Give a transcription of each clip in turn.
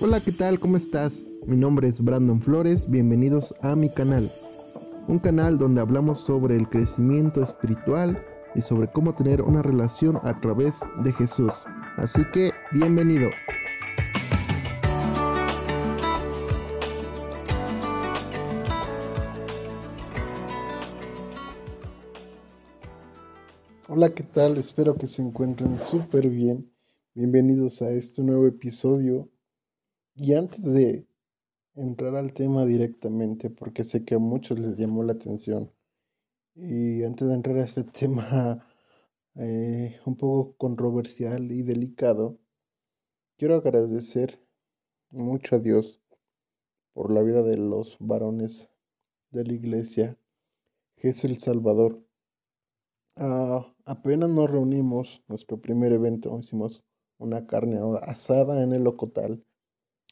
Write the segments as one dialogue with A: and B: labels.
A: Hola, ¿qué tal? ¿Cómo estás? Mi nombre es Brandon Flores, bienvenidos a mi canal. Un canal donde hablamos sobre el crecimiento espiritual y sobre cómo tener una relación a través de Jesús. Así que, bienvenido. Hola, ¿qué tal? Espero que se encuentren súper bien. Bienvenidos a este nuevo episodio y antes de entrar al tema directamente, porque sé que a muchos les llamó la atención, y antes de entrar a este tema eh, un poco controversial y delicado, quiero agradecer mucho a Dios por la vida de los varones de la iglesia, que es el Salvador. Ah, apenas nos reunimos, nuestro primer evento, hicimos una carne asada en el locotal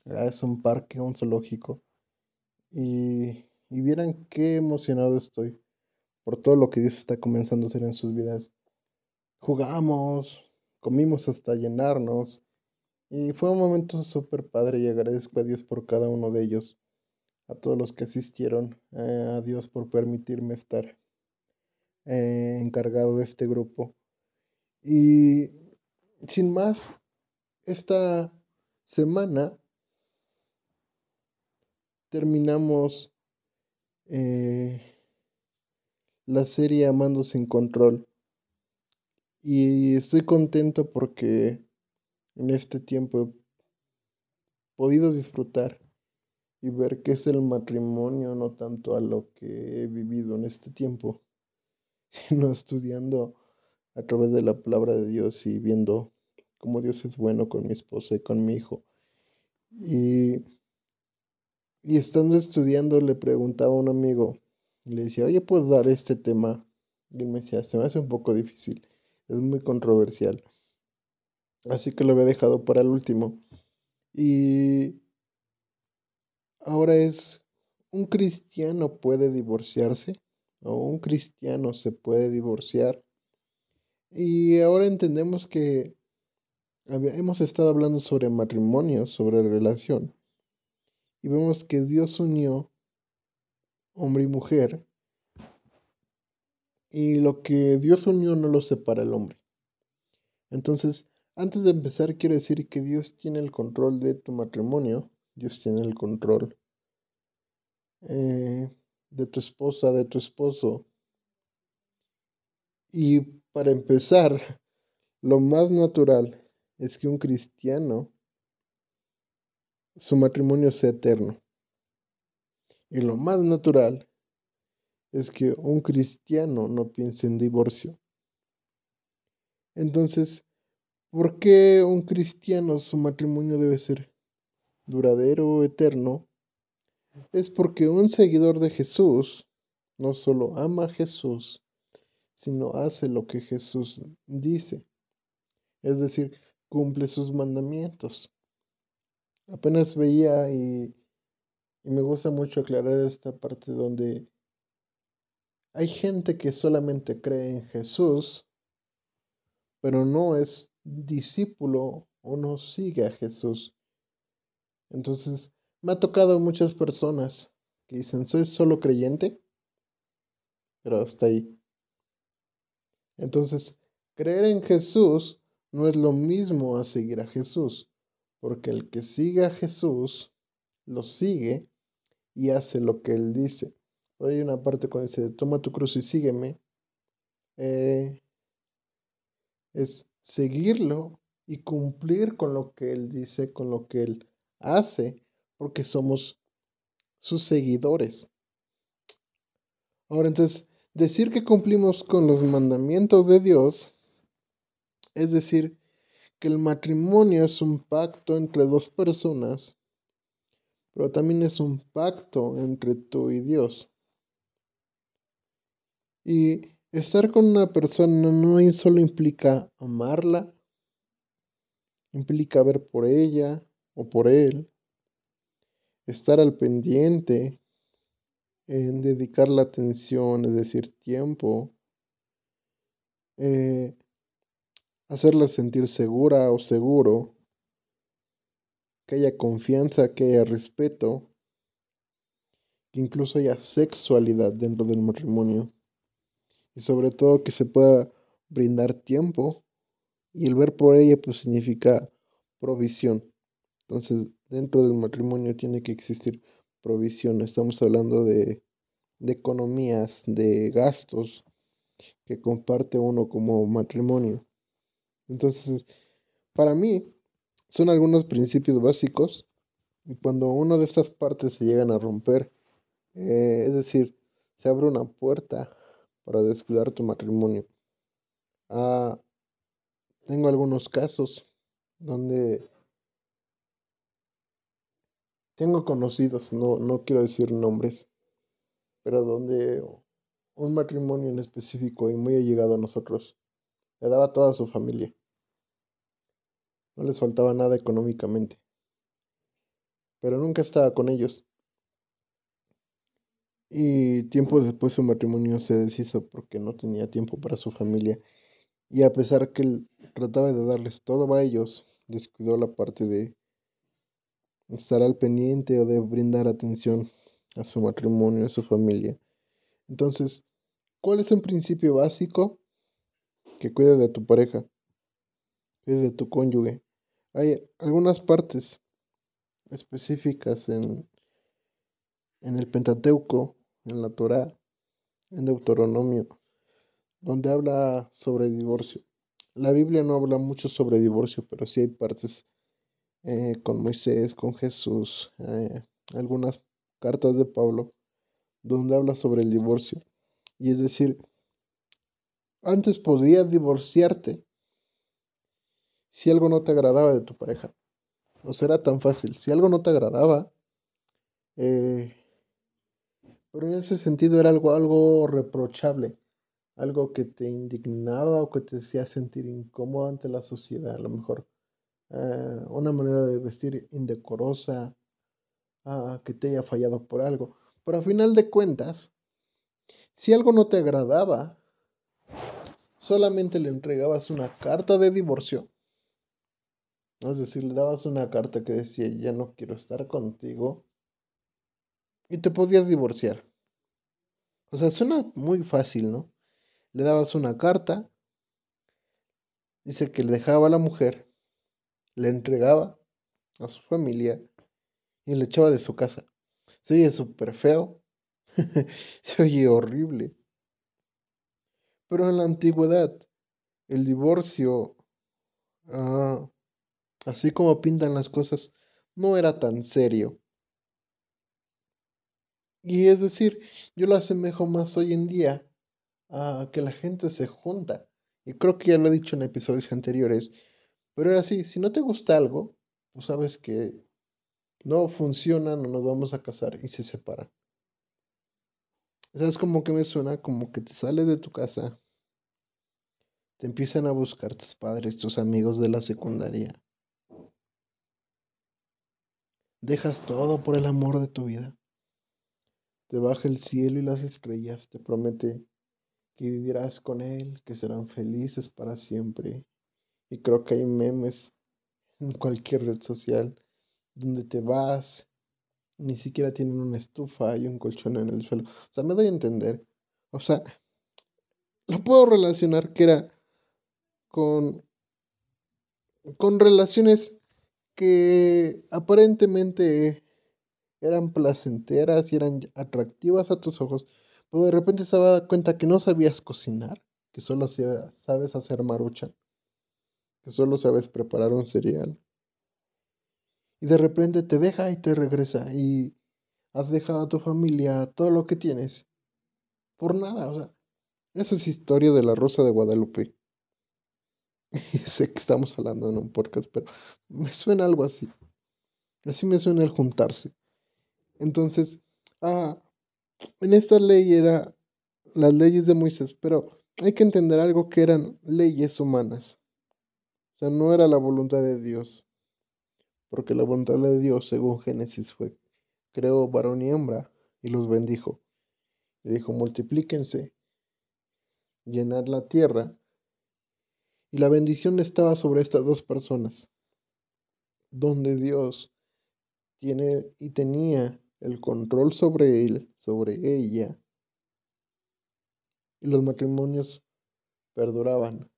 A: es un parque, un zoológico. Y, y vieran qué emocionado estoy por todo lo que Dios está comenzando a hacer en sus vidas. Jugamos, comimos hasta llenarnos. Y fue un momento súper padre y agradezco a Dios por cada uno de ellos. A todos los que asistieron. Eh, a Dios por permitirme estar eh, encargado de este grupo. Y sin más, esta semana terminamos eh, la serie Amando sin control. Y estoy contento porque en este tiempo he podido disfrutar y ver qué es el matrimonio, no tanto a lo que he vivido en este tiempo, sino estudiando a través de la palabra de Dios y viendo cómo Dios es bueno con mi esposa y con mi hijo. Y y estando estudiando le preguntaba a un amigo, le decía, oye, ¿puedes dar este tema? Y él me decía, se me hace un poco difícil, es muy controversial. Así que lo había dejado para el último. Y ahora es, ¿un cristiano puede divorciarse? ¿O un cristiano se puede divorciar? Y ahora entendemos que hemos estado hablando sobre matrimonio, sobre relación y vemos que Dios unió hombre y mujer y lo que Dios unió no lo separa el hombre. Entonces, antes de empezar, quiero decir que Dios tiene el control de tu matrimonio, Dios tiene el control eh, de tu esposa, de tu esposo. Y para empezar, lo más natural es que un cristiano su matrimonio sea eterno. Y lo más natural es que un cristiano no piense en divorcio. Entonces, ¿por qué un cristiano su matrimonio debe ser duradero, eterno? Es porque un seguidor de Jesús no solo ama a Jesús, sino hace lo que Jesús dice. Es decir, cumple sus mandamientos apenas veía y, me gusta mucho aclarar esta parte donde hay gente que solamente cree en Jesús, pero no es discípulo o no sigue a Jesús. Entonces, me ha tocado muchas personas que dicen, soy solo creyente, pero hasta ahí. Entonces, creer en Jesús no es lo mismo a seguir a Jesús porque el que sigue a Jesús lo sigue y hace lo que él dice. hay una parte cuando dice, toma tu cruz y sígueme. Eh, es seguirlo y cumplir con lo que él dice, con lo que él hace, porque somos sus seguidores. Ahora entonces, decir que cumplimos con los mandamientos de Dios es decir que el matrimonio es un pacto entre dos personas, pero también es un pacto entre tú y Dios. Y estar con una persona no solo implica amarla, implica ver por ella o por él, estar al pendiente, en dedicar la atención, es decir, tiempo, eh, hacerla sentir segura o seguro, que haya confianza, que haya respeto, que incluso haya sexualidad dentro del matrimonio y sobre todo que se pueda brindar tiempo y el ver por ella pues significa provisión. Entonces dentro del matrimonio tiene que existir provisión. Estamos hablando de, de economías, de gastos que comparte uno como matrimonio. Entonces, para mí, son algunos principios básicos y cuando una de estas partes se llegan a romper, eh, es decir, se abre una puerta para descuidar tu matrimonio. Ah, tengo algunos casos donde tengo conocidos, no, no quiero decir nombres, pero donde un matrimonio en específico y muy allegado a nosotros le daba a toda su familia. No les faltaba nada económicamente. Pero nunca estaba con ellos. Y tiempo después su matrimonio se deshizo porque no tenía tiempo para su familia. Y a pesar que él trataba de darles todo a ellos, descuidó la parte de estar al pendiente o de brindar atención a su matrimonio, a su familia. Entonces, ¿cuál es un principio básico? Que cuide de tu pareja, cuide de tu cónyuge. Hay algunas partes específicas en, en el Pentateuco, en la Torá, en Deuteronomio, donde habla sobre divorcio. La Biblia no habla mucho sobre divorcio, pero sí hay partes eh, con Moisés, con Jesús, eh, algunas cartas de Pablo, donde habla sobre el divorcio. Y es decir, antes podías divorciarte si algo no te agradaba de tu pareja. O sea, era tan fácil. Si algo no te agradaba, eh, pero en ese sentido era algo, algo reprochable, algo que te indignaba o que te hacía sentir incómodo ante la sociedad, a lo mejor. Eh, una manera de vestir indecorosa, ah, que te haya fallado por algo. Pero a final de cuentas, si algo no te agradaba, solamente le entregabas una carta de divorcio es decir, le dabas una carta que decía, ya no quiero estar contigo. Y te podías divorciar. O sea, suena muy fácil, ¿no? Le dabas una carta. Dice que le dejaba a la mujer. Le entregaba a su familia. Y le echaba de su casa. Se oye súper feo. Se oye horrible. Pero en la antigüedad, el divorcio ah, así como pintan las cosas, no era tan serio. Y es decir, yo lo asemejo más hoy en día a que la gente se junta. Y creo que ya lo he dicho en episodios anteriores. Pero era así, si no te gusta algo, pues sabes que no funciona, no nos vamos a casar y se separan. ¿Sabes cómo que me suena? Como que te sales de tu casa, te empiezan a buscar tus padres, tus amigos de la secundaria, Dejas todo por el amor de tu vida. Te baja el cielo y las estrellas, te promete que vivirás con él, que serán felices para siempre. Y creo que hay memes en cualquier red social donde te vas, ni siquiera tienen una estufa y un colchón en el suelo. O sea, me doy a entender. O sea, lo puedo relacionar que era con, con relaciones que aparentemente eran placenteras y eran atractivas a tus ojos, pero de repente se daba cuenta que no sabías cocinar, que solo sabes hacer marucha, que solo sabes preparar un cereal. Y de repente te deja y te regresa y has dejado a tu familia, todo lo que tienes, por nada, o sea, esa es historia de la Rosa de Guadalupe. sé que estamos hablando en un podcast, pero me suena algo así. Así me suena el juntarse. Entonces, ah, en esta ley era las leyes de Moisés, pero hay que entender algo que eran leyes humanas. O sea, no era la voluntad de Dios. Porque la voluntad de Dios, según Génesis, fue, creó varón y hembra y los bendijo. Y dijo, multiplíquense, llenar la tierra y la bendición estaba sobre estas dos personas, donde Dios tiene y tenía el control sobre él, sobre ella, y los matrimonios perduraban.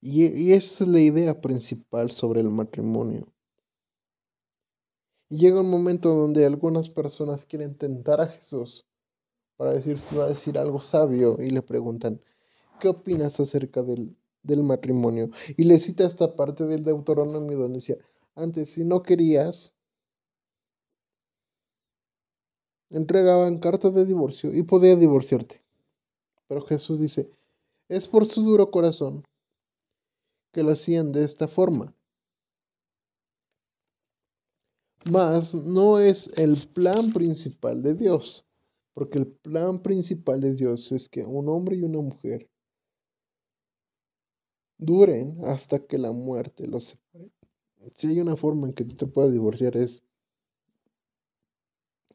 A: Y, y esa es la idea principal sobre el matrimonio. Y llega un momento donde algunas personas quieren tentar a Jesús para decir si va a decir algo sabio y le preguntan, ¿qué opinas acerca del, del matrimonio? Y le cita esta parte del Deuteronomio donde decía, antes si no querías, entregaban cartas de divorcio y podía divorciarte. Pero Jesús dice, es por su duro corazón que lo hacían de esta forma. Mas no es el plan principal de Dios, porque el plan principal de Dios es que un hombre y una mujer duren hasta que la muerte los separe. Si hay una forma en que tú te puedas divorciar es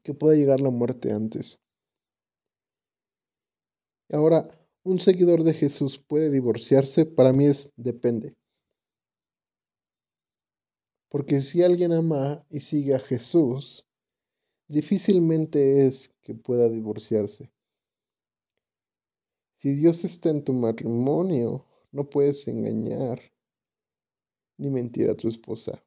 A: que pueda llegar la muerte antes. Ahora, ¿un seguidor de Jesús puede divorciarse? Para mí es depende. Porque si alguien ama y sigue a Jesús, difícilmente es que pueda divorciarse. Si Dios está en tu matrimonio, no puedes engañar ni mentir a tu esposa.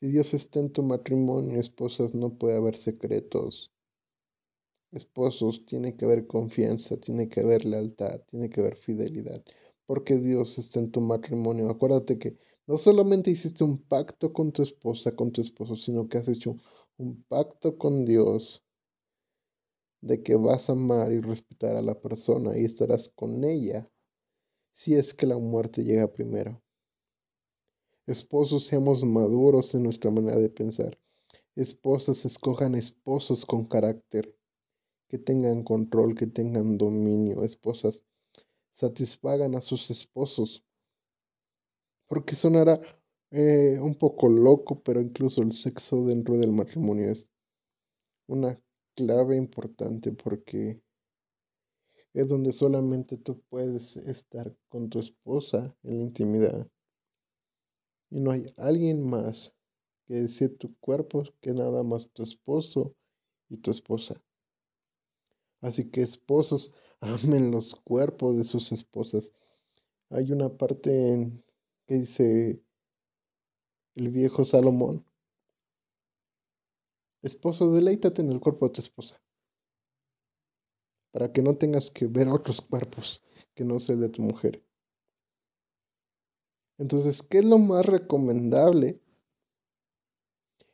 A: Si Dios está en tu matrimonio, esposas, no puede haber secretos. Esposos, tiene que haber confianza, tiene que haber lealtad, tiene que haber fidelidad. Porque Dios está en tu matrimonio. Acuérdate que no solamente hiciste un pacto con tu esposa, con tu esposo, sino que has hecho un pacto con Dios de que vas a amar y respetar a la persona y estarás con ella si es que la muerte llega primero. Esposos, seamos maduros en nuestra manera de pensar. Esposas, escojan esposos con carácter, que tengan control, que tengan dominio. Esposas, satisfagan a sus esposos porque sonará eh, un poco loco, pero incluso el sexo dentro del matrimonio es una clave importante porque es donde solamente tú puedes estar con tu esposa en la intimidad. Y no hay alguien más que desee tu cuerpo que nada más tu esposo y tu esposa. Así que esposos, amen los cuerpos de sus esposas. Hay una parte en que dice el viejo Salomón. Esposo, deleítate en el cuerpo de tu esposa, para que no tengas que ver otros cuerpos que no sea de tu mujer. Entonces, ¿qué es lo más recomendable?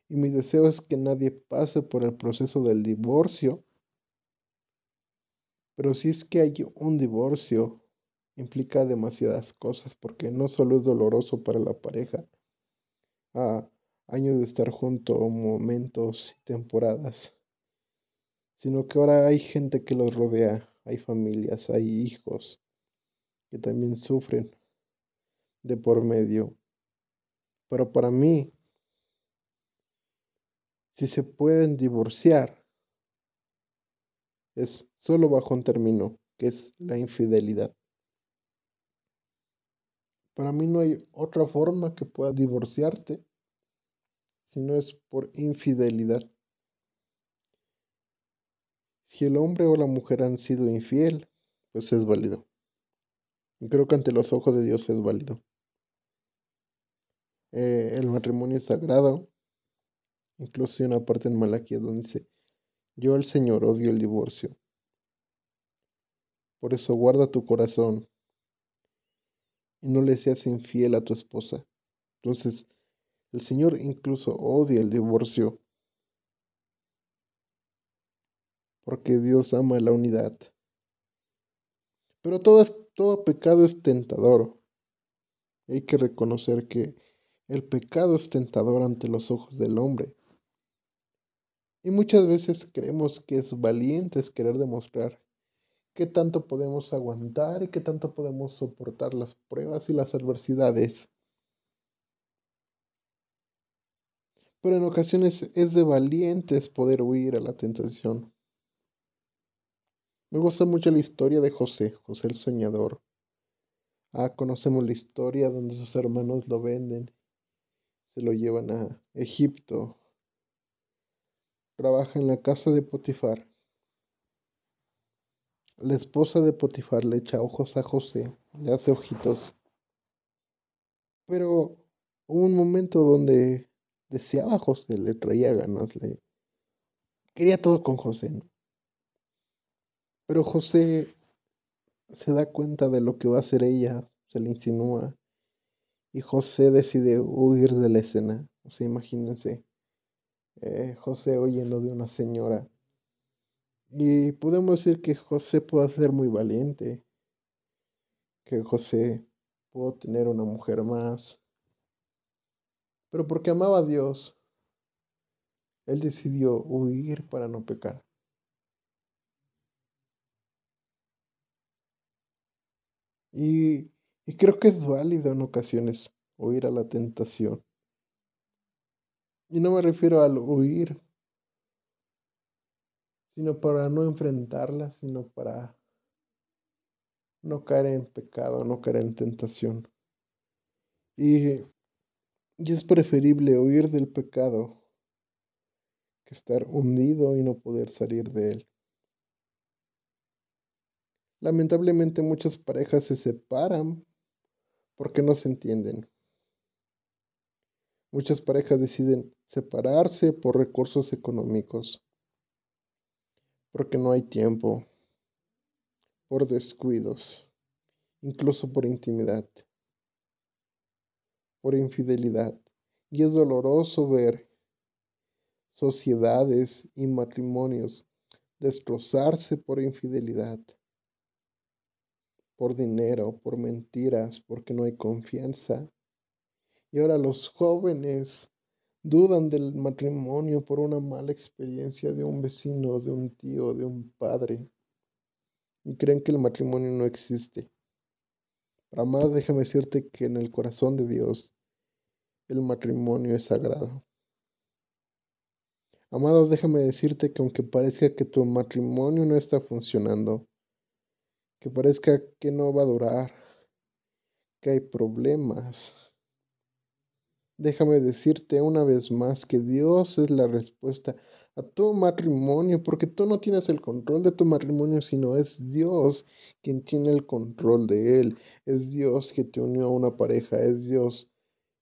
A: Y mi deseo es que nadie pase por el proceso del divorcio. Pero si es que hay un divorcio, implica demasiadas cosas porque no solo es doloroso para la pareja, a años de estar juntos, momentos y temporadas, sino que ahora hay gente que los rodea, hay familias, hay hijos que también sufren de por medio. Pero para mí, si se pueden divorciar, es solo bajo un término, que es la infidelidad. Para mí no hay otra forma que puedas divorciarte si no es por infidelidad. Si el hombre o la mujer han sido infiel, pues es válido. Y creo que ante los ojos de Dios es válido. Eh, el matrimonio es sagrado. Incluso hay una parte en Malaquía donde dice, yo al Señor odio el divorcio. Por eso guarda tu corazón y no le seas infiel a tu esposa. Entonces, el Señor incluso odia el divorcio porque Dios ama la unidad. Pero todo, todo pecado es tentador. Hay que reconocer que el pecado es tentador ante los ojos del hombre. Y muchas veces creemos que es valiente es querer demostrar qué tanto podemos aguantar y qué tanto podemos soportar las pruebas y las adversidades. Pero en ocasiones es de valientes poder huir a la tentación. Me gusta mucho la historia de José, José el soñador. Ah, conocemos la historia donde sus hermanos lo venden. se lo llevan a Egipto. Trabaja en la casa de Potifar. La esposa de Potifar le echa ojos a José, le hace ojitos. Pero hubo un momento donde deseaba a José, le traía ganas, le quería todo con José. Pero José se da cuenta de lo que va a hacer ella, se le insinúa. Y José decide huir de la escena. O sea, imagínense, eh, José oyendo de una señora. Y podemos decir que José puede ser muy valiente, que José pudo tener una mujer más, pero porque amaba a Dios, él decidió huir para no pecar. Y, y creo que es válido en ocasiones huir a la tentación. Y no me refiero al huir, sino para no enfrentarla, sino para no caer en pecado, no caer en tentación. Y, y es preferible huir del pecado que estar hundido y no poder salir de él. Lamentablemente muchas parejas se separan porque no se entienden. Muchas parejas deciden separarse por recursos económicos, porque no hay tiempo, por descuidos, incluso por intimidad, por infidelidad. Y es doloroso ver sociedades y matrimonios destrozarse por infidelidad, por dinero, por mentiras, porque no hay confianza. Y ahora los jóvenes dudan del matrimonio por una mala experiencia de un vecino, de un tío, de un padre. Y creen que el matrimonio no existe. Para más, déjame decirte que en el corazón de Dios el matrimonio es sagrado. Amado, déjame decirte que aunque parezca que tu matrimonio no está funcionando, que parezca que no va a durar, que hay problemas, déjame decirte una vez más que Dios es la respuesta a tu matrimonio, porque tú no tienes el control de tu matrimonio, sino es Dios quien tiene el control de él. Es Dios que te unió a una pareja, es Dios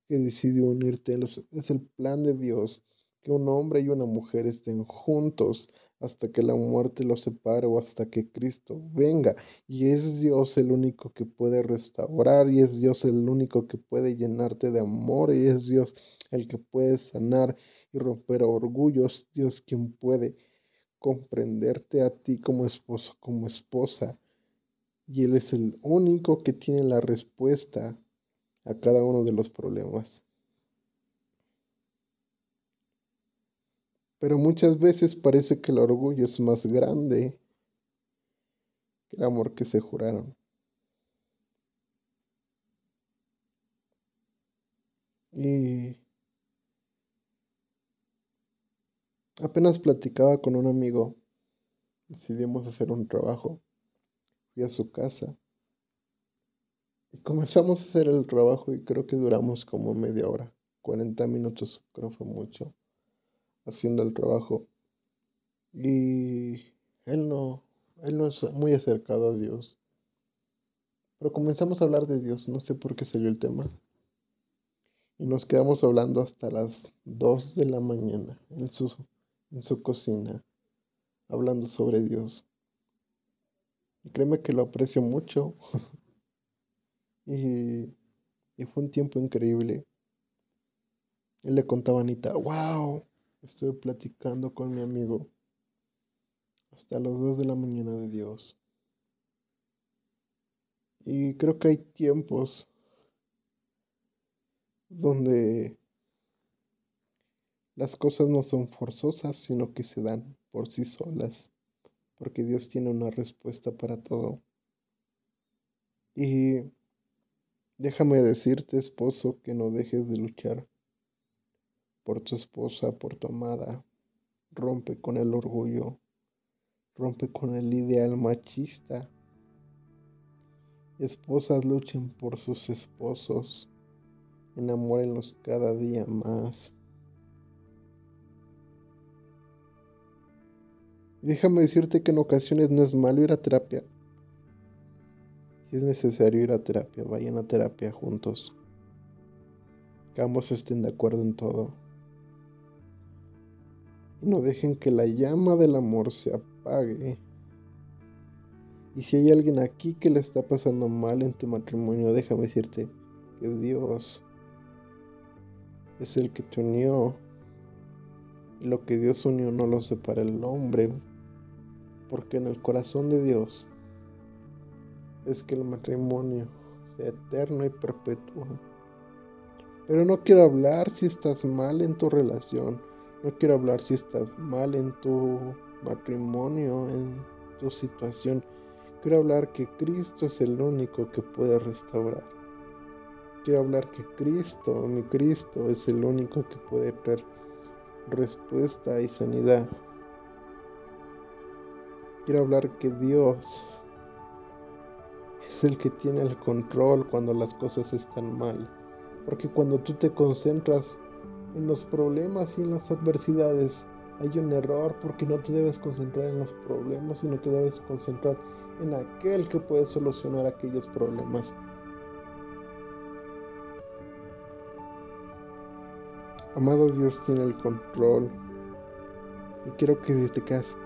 A: que decidió unirte, es el plan de Dios que un hombre y una mujer estén juntos hasta que la muerte los separe o hasta que Cristo venga. Y es Dios el único que puede restaurar y es Dios el único que puede llenarte de amor y es Dios el que puede sanar y romper orgullos. Dios quien puede comprenderte a ti como esposo, como esposa. Y Él es el único que tiene la respuesta a cada uno de los problemas. Pero muchas veces parece que el orgullo es más grande que el amor que se juraron. Y apenas platicaba con un amigo, decidimos hacer un trabajo, fui a su casa y comenzamos a hacer el trabajo y creo que duramos como media hora, 40 minutos, creo fue mucho haciendo el trabajo. Y él no, él no es muy acercado a Dios. Pero comenzamos a hablar de Dios, no sé por qué salió el tema. Y nos quedamos hablando hasta las 2 de la mañana en su, en su cocina, hablando sobre Dios. Y créeme que lo aprecio mucho. y, y fue un tiempo increíble. Él le contaba a Anita, wow, Estoy platicando con mi amigo hasta las 2 de la mañana de Dios. Y creo que hay tiempos donde las cosas no son forzosas, sino que se dan por sí solas, porque Dios tiene una respuesta para todo. Y déjame decirte, esposo, que no dejes de luchar por tu esposa, por tu amada. Rompe con el orgullo, rompe con el ideal machista. Esposas luchen por sus esposos, Enamórenlos cada día más. Déjame decirte que en ocasiones no es malo ir a terapia. Si es necesario ir a terapia, vayan a terapia juntos. Que ambos estén de acuerdo en todo. Y no dejen que la llama del amor se apague. Y si hay alguien aquí que le está pasando mal en tu matrimonio, déjame decirte que Dios es el que te unió. Lo que Dios unió no lo separa el hombre, porque en el corazón de Dios es que el matrimonio sea eterno y perpetuo. Pero no quiero hablar si estás mal en tu relación, no quiero hablar si estás mal en tu matrimonio, en tu situación. Quiero hablar que Cristo es el único que puede restaurar. Quiero hablar que Cristo, mi Cristo, es el único que puede traer respuesta y sanidad. Quiero hablar que Dios es el que tiene el control cuando las cosas están mal. Porque cuando tú te concentras en los problemas y en las adversidades, hay un error porque no te debes concentrar en los problemas, sino te debes concentrar en aquel que puede solucionar aquellos problemas. Amado Dios tiene el control. Y quiero que te quedas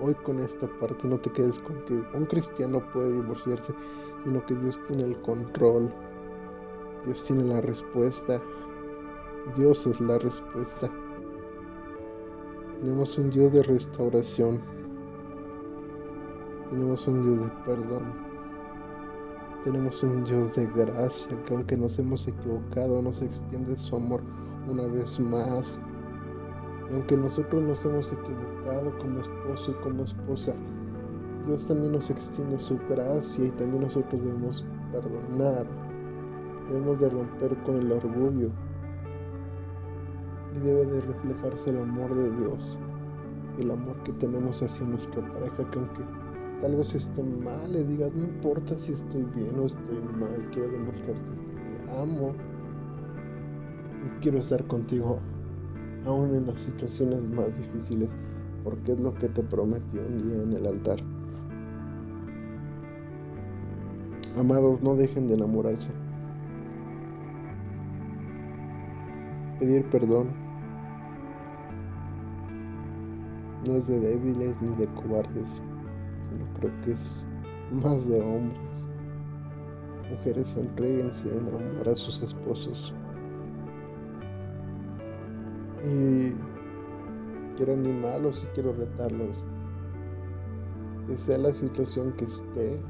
A: hoy con esta parte, no te quedes con que un cristiano puede divorciarse, sino que Dios tiene el control. Dios tiene la respuesta. Dios es la respuesta. Tenemos un Dios de restauración. Tenemos un Dios de perdón. Tenemos un Dios de gracia que aunque nos hemos equivocado, nos extiende su amor una vez más. aunque nosotros nos hemos equivocado como esposo y como esposa, Dios también nos extiende su gracia y también nosotros debemos perdonar. Debemos de romper con el orgullo. Y debe de reflejarse el amor de Dios. El amor que tenemos hacia nuestra pareja, que aunque tal vez esté mal, le digas, no importa si estoy bien o estoy mal, quiero demostrarte que te amo quiero estar contigo aún en las situaciones más difíciles, porque es lo que te prometí un día en el altar. Amados, no dejen de enamorarse. Pedir perdón no es de débiles ni de cobardes, sino creo que es más de hombres. Mujeres entréguense a enamorar a sus esposos. Y quiero animarlos y quiero retarlos. Que sea la situación que esté,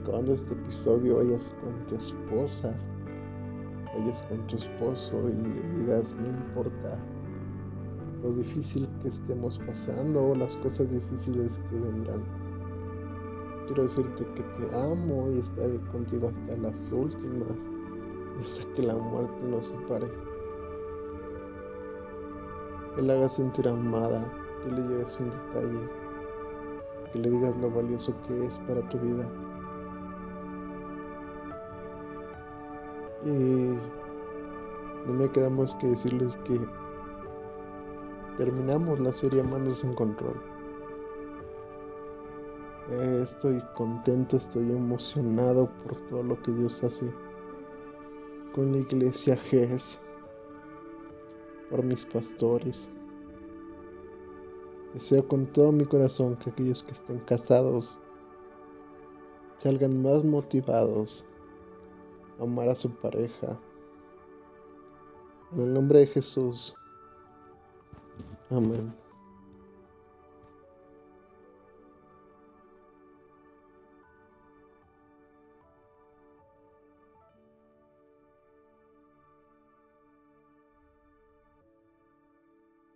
A: acabando este episodio, vayas con tu esposa, vayas con tu esposo y le digas, no importa lo difícil que estemos pasando o las cosas difíciles que vendrán. Quiero decirte que te amo y estaré contigo hasta las últimas, hasta que la muerte nos separe que le hagas sentir amada, que le lleves un detalle, que le digas lo valioso que es para tu vida. Y no me queda más que decirles que terminamos la serie Manos en Control. Eh, estoy contento, estoy emocionado por todo lo que Dios hace con la iglesia GES por mis pastores. Deseo con todo mi corazón que aquellos que estén casados salgan más motivados amar a su pareja. En el nombre de Jesús. Amén.